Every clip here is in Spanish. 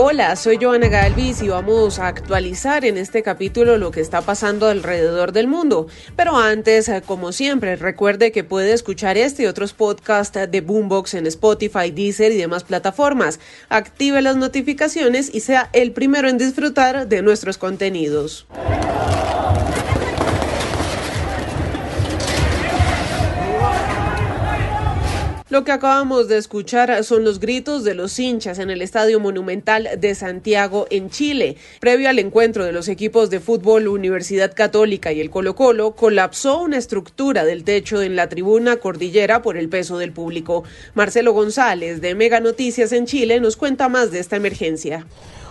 Hola, soy Joana Galvis y vamos a actualizar en este capítulo lo que está pasando alrededor del mundo. Pero antes, eh, como siempre, recuerde que puede escuchar este y otros podcasts de Boombox en Spotify, Deezer y demás plataformas. Active las notificaciones y sea el primero en disfrutar de nuestros contenidos. Lo que acabamos de escuchar son los gritos de los hinchas en el Estadio Monumental de Santiago en Chile. Previo al encuentro de los equipos de fútbol Universidad Católica y el Colo Colo, colapsó una estructura del techo en la tribuna cordillera por el peso del público. Marcelo González de Mega Noticias en Chile nos cuenta más de esta emergencia.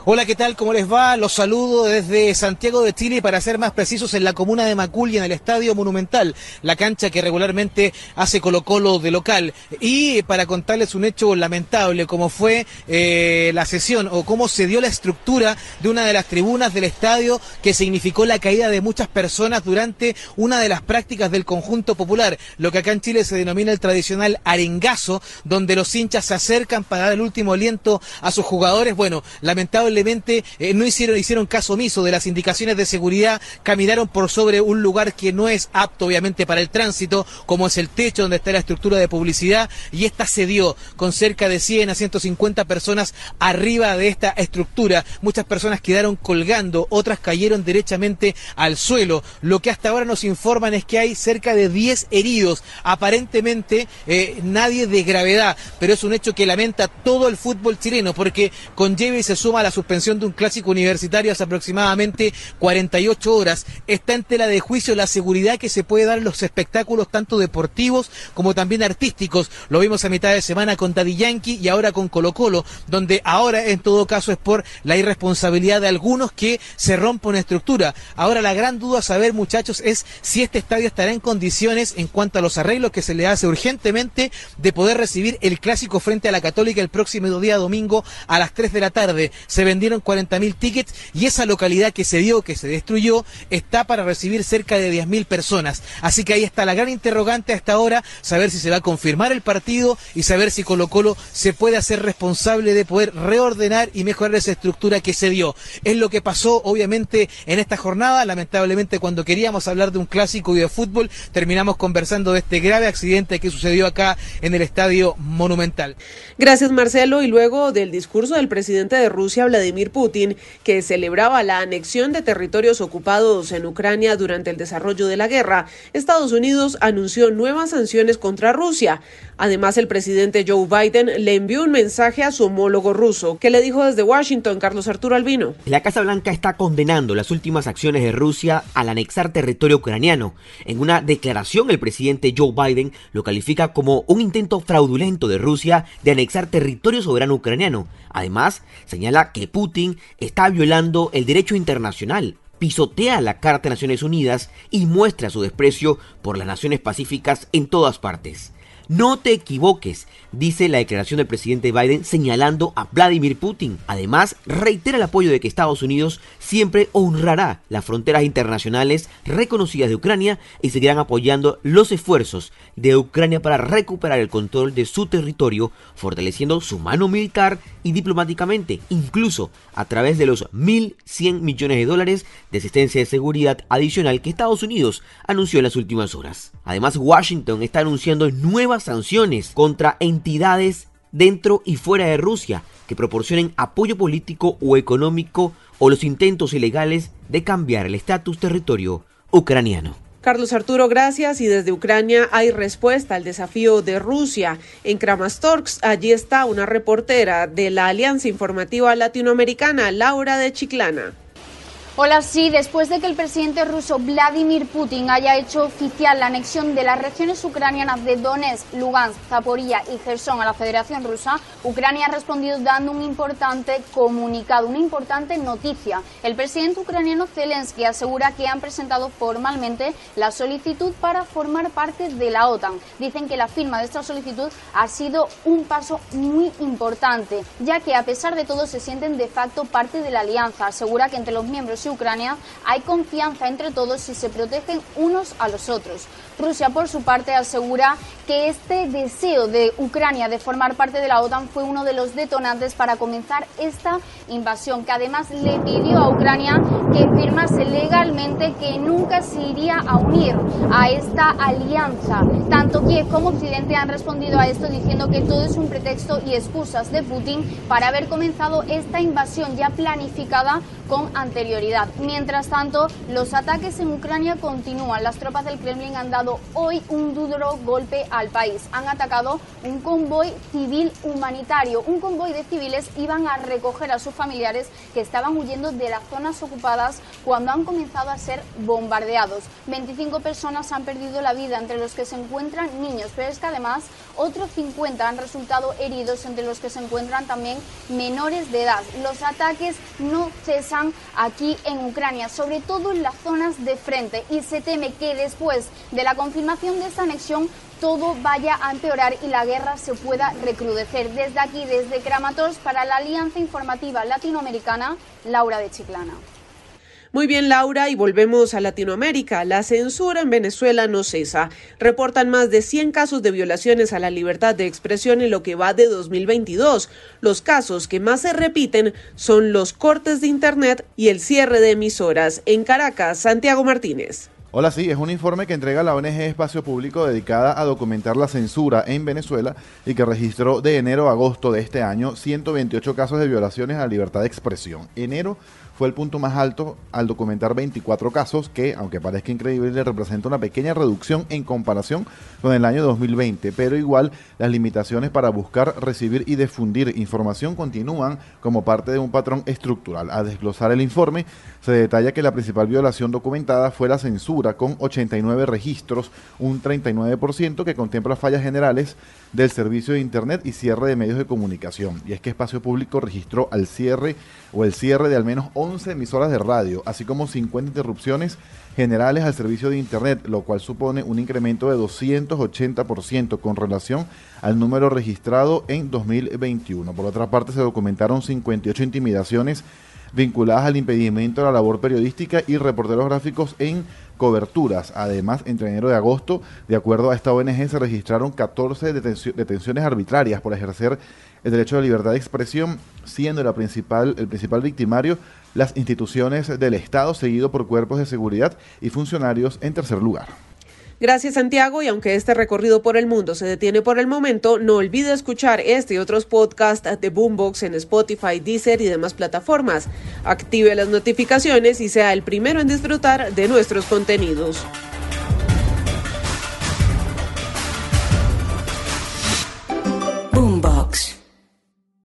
Hola, ¿qué tal? ¿Cómo les va? Los saludo desde Santiago de Chile para ser más precisos en la comuna de Macul en el Estadio Monumental, la cancha que regularmente hace Colo Colo de local. Y para contarles un hecho lamentable, como fue eh, la sesión o cómo se dio la estructura de una de las tribunas del estadio que significó la caída de muchas personas durante una de las prácticas del conjunto popular, lo que acá en Chile se denomina el tradicional arengazo, donde los hinchas se acercan para dar el último aliento a sus jugadores. Bueno, lamentable eh, no hicieron, hicieron caso omiso de las indicaciones de seguridad, caminaron por sobre un lugar que no es apto obviamente para el tránsito, como es el techo donde está la estructura de publicidad, y esta se dio con cerca de 100 a 150 personas arriba de esta estructura. Muchas personas quedaron colgando, otras cayeron derechamente al suelo. Lo que hasta ahora nos informan es que hay cerca de 10 heridos, aparentemente eh, nadie de gravedad, pero es un hecho que lamenta todo el fútbol chileno, porque conlleva y se suma a la suspensión de un clásico universitario hace aproximadamente 48 horas. Está en tela de juicio la seguridad que se puede dar en los espectáculos tanto deportivos como también artísticos. Lo vimos a mitad de semana con Daddy Yankee y ahora con Colo Colo, donde ahora en todo caso es por la irresponsabilidad de algunos que se rompe una estructura. Ahora la gran duda a saber muchachos es si este estadio estará en condiciones en cuanto a los arreglos que se le hace urgentemente de poder recibir el clásico frente a la Católica el próximo día domingo a las 3 de la tarde. Se vendieron 40.000 tickets y esa localidad que se dio, que se destruyó, está para recibir cerca de 10.000 personas. Así que ahí está la gran interrogante hasta ahora, saber si se va a confirmar el partido y saber si Colo Colo se puede hacer responsable de poder reordenar y mejorar esa estructura que se dio. Es lo que pasó, obviamente, en esta jornada. Lamentablemente, cuando queríamos hablar de un clásico y de fútbol, terminamos conversando de este grave accidente que sucedió acá en el Estadio Monumental. Gracias, Marcelo. Y luego del discurso del presidente de Rusia, Putin, que celebraba la anexión de territorios ocupados en Ucrania durante el desarrollo de la guerra, Estados Unidos anunció nuevas sanciones contra Rusia. Además, el presidente Joe Biden le envió un mensaje a su homólogo ruso, que le dijo desde Washington, Carlos Arturo Albino. La Casa Blanca está condenando las últimas acciones de Rusia al anexar territorio ucraniano. En una declaración, el presidente Joe Biden lo califica como un intento fraudulento de Rusia de anexar territorio soberano ucraniano. Además, señala que Putin está violando el derecho internacional, pisotea la Carta de Naciones Unidas y muestra su desprecio por las naciones pacíficas en todas partes. No te equivoques, dice la declaración del presidente Biden señalando a Vladimir Putin. Además, reitera el apoyo de que Estados Unidos siempre honrará las fronteras internacionales reconocidas de Ucrania y seguirán apoyando los esfuerzos de Ucrania para recuperar el control de su territorio, fortaleciendo su mano militar y diplomáticamente, incluso a través de los 1.100 millones de dólares de asistencia de seguridad adicional que Estados Unidos anunció en las últimas horas. Además, Washington está anunciando nuevas sanciones contra entidades dentro y fuera de Rusia que proporcionen apoyo político o económico o los intentos ilegales de cambiar el estatus territorio ucraniano. Carlos Arturo, gracias. Y desde Ucrania hay respuesta al desafío de Rusia. En Kramatorsk, allí está una reportera de la Alianza Informativa Latinoamericana, Laura de Chiclana. Hola, sí, después de que el presidente ruso Vladimir Putin haya hecho oficial la anexión de las regiones ucranianas de Donetsk, Lugansk, Zaporilla y Gerson a la Federación Rusa, Ucrania ha respondido dando un importante comunicado, una importante noticia. El presidente ucraniano Zelensky asegura que han presentado formalmente la solicitud para formar parte de la OTAN. Dicen que la firma de esta solicitud ha sido un paso muy importante, ya que a pesar de todo se sienten de facto parte de la alianza. Asegura que entre los miembros Ucrania hay confianza entre todos y se protegen unos a los otros. Rusia, por su parte, asegura que este deseo de Ucrania de formar parte de la OTAN fue uno de los detonantes para comenzar esta invasión, que además le pidió a Ucrania que firmase legalmente que nunca se iría a unir a esta alianza. Tanto Kiev como Occidente han respondido a esto diciendo que todo es un pretexto y excusas de Putin para haber comenzado esta invasión ya planificada con anterioridad. Mientras tanto, los ataques en Ucrania continúan. Las tropas del Kremlin han dado hoy un duro golpe al país. Han atacado un convoy civil humanitario. Un convoy de civiles iban a recoger a sus familiares que estaban huyendo de las zonas ocupadas cuando han comenzado a ser bombardeados. 25 personas han perdido la vida, entre los que se encuentran niños, pero es que además otros 50 han resultado heridos, entre los que se encuentran también menores de edad. Los ataques no cesan aquí en Ucrania, sobre todo en las zonas de frente, y se teme que después de la confirmación de esta anexión todo vaya a empeorar y la guerra se pueda recrudecer. Desde aquí, desde Kramatorsk, para la Alianza Informativa Latinoamericana, Laura de Chiclana. Muy bien, Laura, y volvemos a Latinoamérica. La censura en Venezuela no cesa. Reportan más de 100 casos de violaciones a la libertad de expresión en lo que va de 2022. Los casos que más se repiten son los cortes de Internet y el cierre de emisoras. En Caracas, Santiago Martínez. Hola, sí, es un informe que entrega la ONG Espacio Público dedicada a documentar la censura en Venezuela y que registró de enero a agosto de este año 128 casos de violaciones a la libertad de expresión. Enero fue el punto más alto al documentar 24 casos que, aunque parezca increíble, representa una pequeña reducción en comparación con el año 2020, pero igual las limitaciones para buscar, recibir y difundir información continúan como parte de un patrón estructural. A desglosar el informe, se detalla que la principal violación documentada fue la censura, con 89 registros, un 39% que contempla fallas generales del servicio de Internet y cierre de medios de comunicación. Y es que Espacio Público registró al cierre o el cierre de al menos 11 emisoras de radio, así como 50 interrupciones generales al servicio de Internet, lo cual supone un incremento de 280% con relación al número registrado en 2021. Por otra parte, se documentaron 58 intimidaciones vinculadas al impedimento de la labor periodística y reporteros gráficos en coberturas. Además, entre enero y agosto, de acuerdo a esta ONG, se registraron 14 detenciones arbitrarias por ejercer el derecho la libertad de expresión, siendo principal, el principal victimario las instituciones del Estado, seguido por cuerpos de seguridad y funcionarios en tercer lugar. Gracias Santiago y aunque este recorrido por el mundo se detiene por el momento, no olvide escuchar este y otros podcasts de Boombox en Spotify, Deezer y demás plataformas. Active las notificaciones y sea el primero en disfrutar de nuestros contenidos.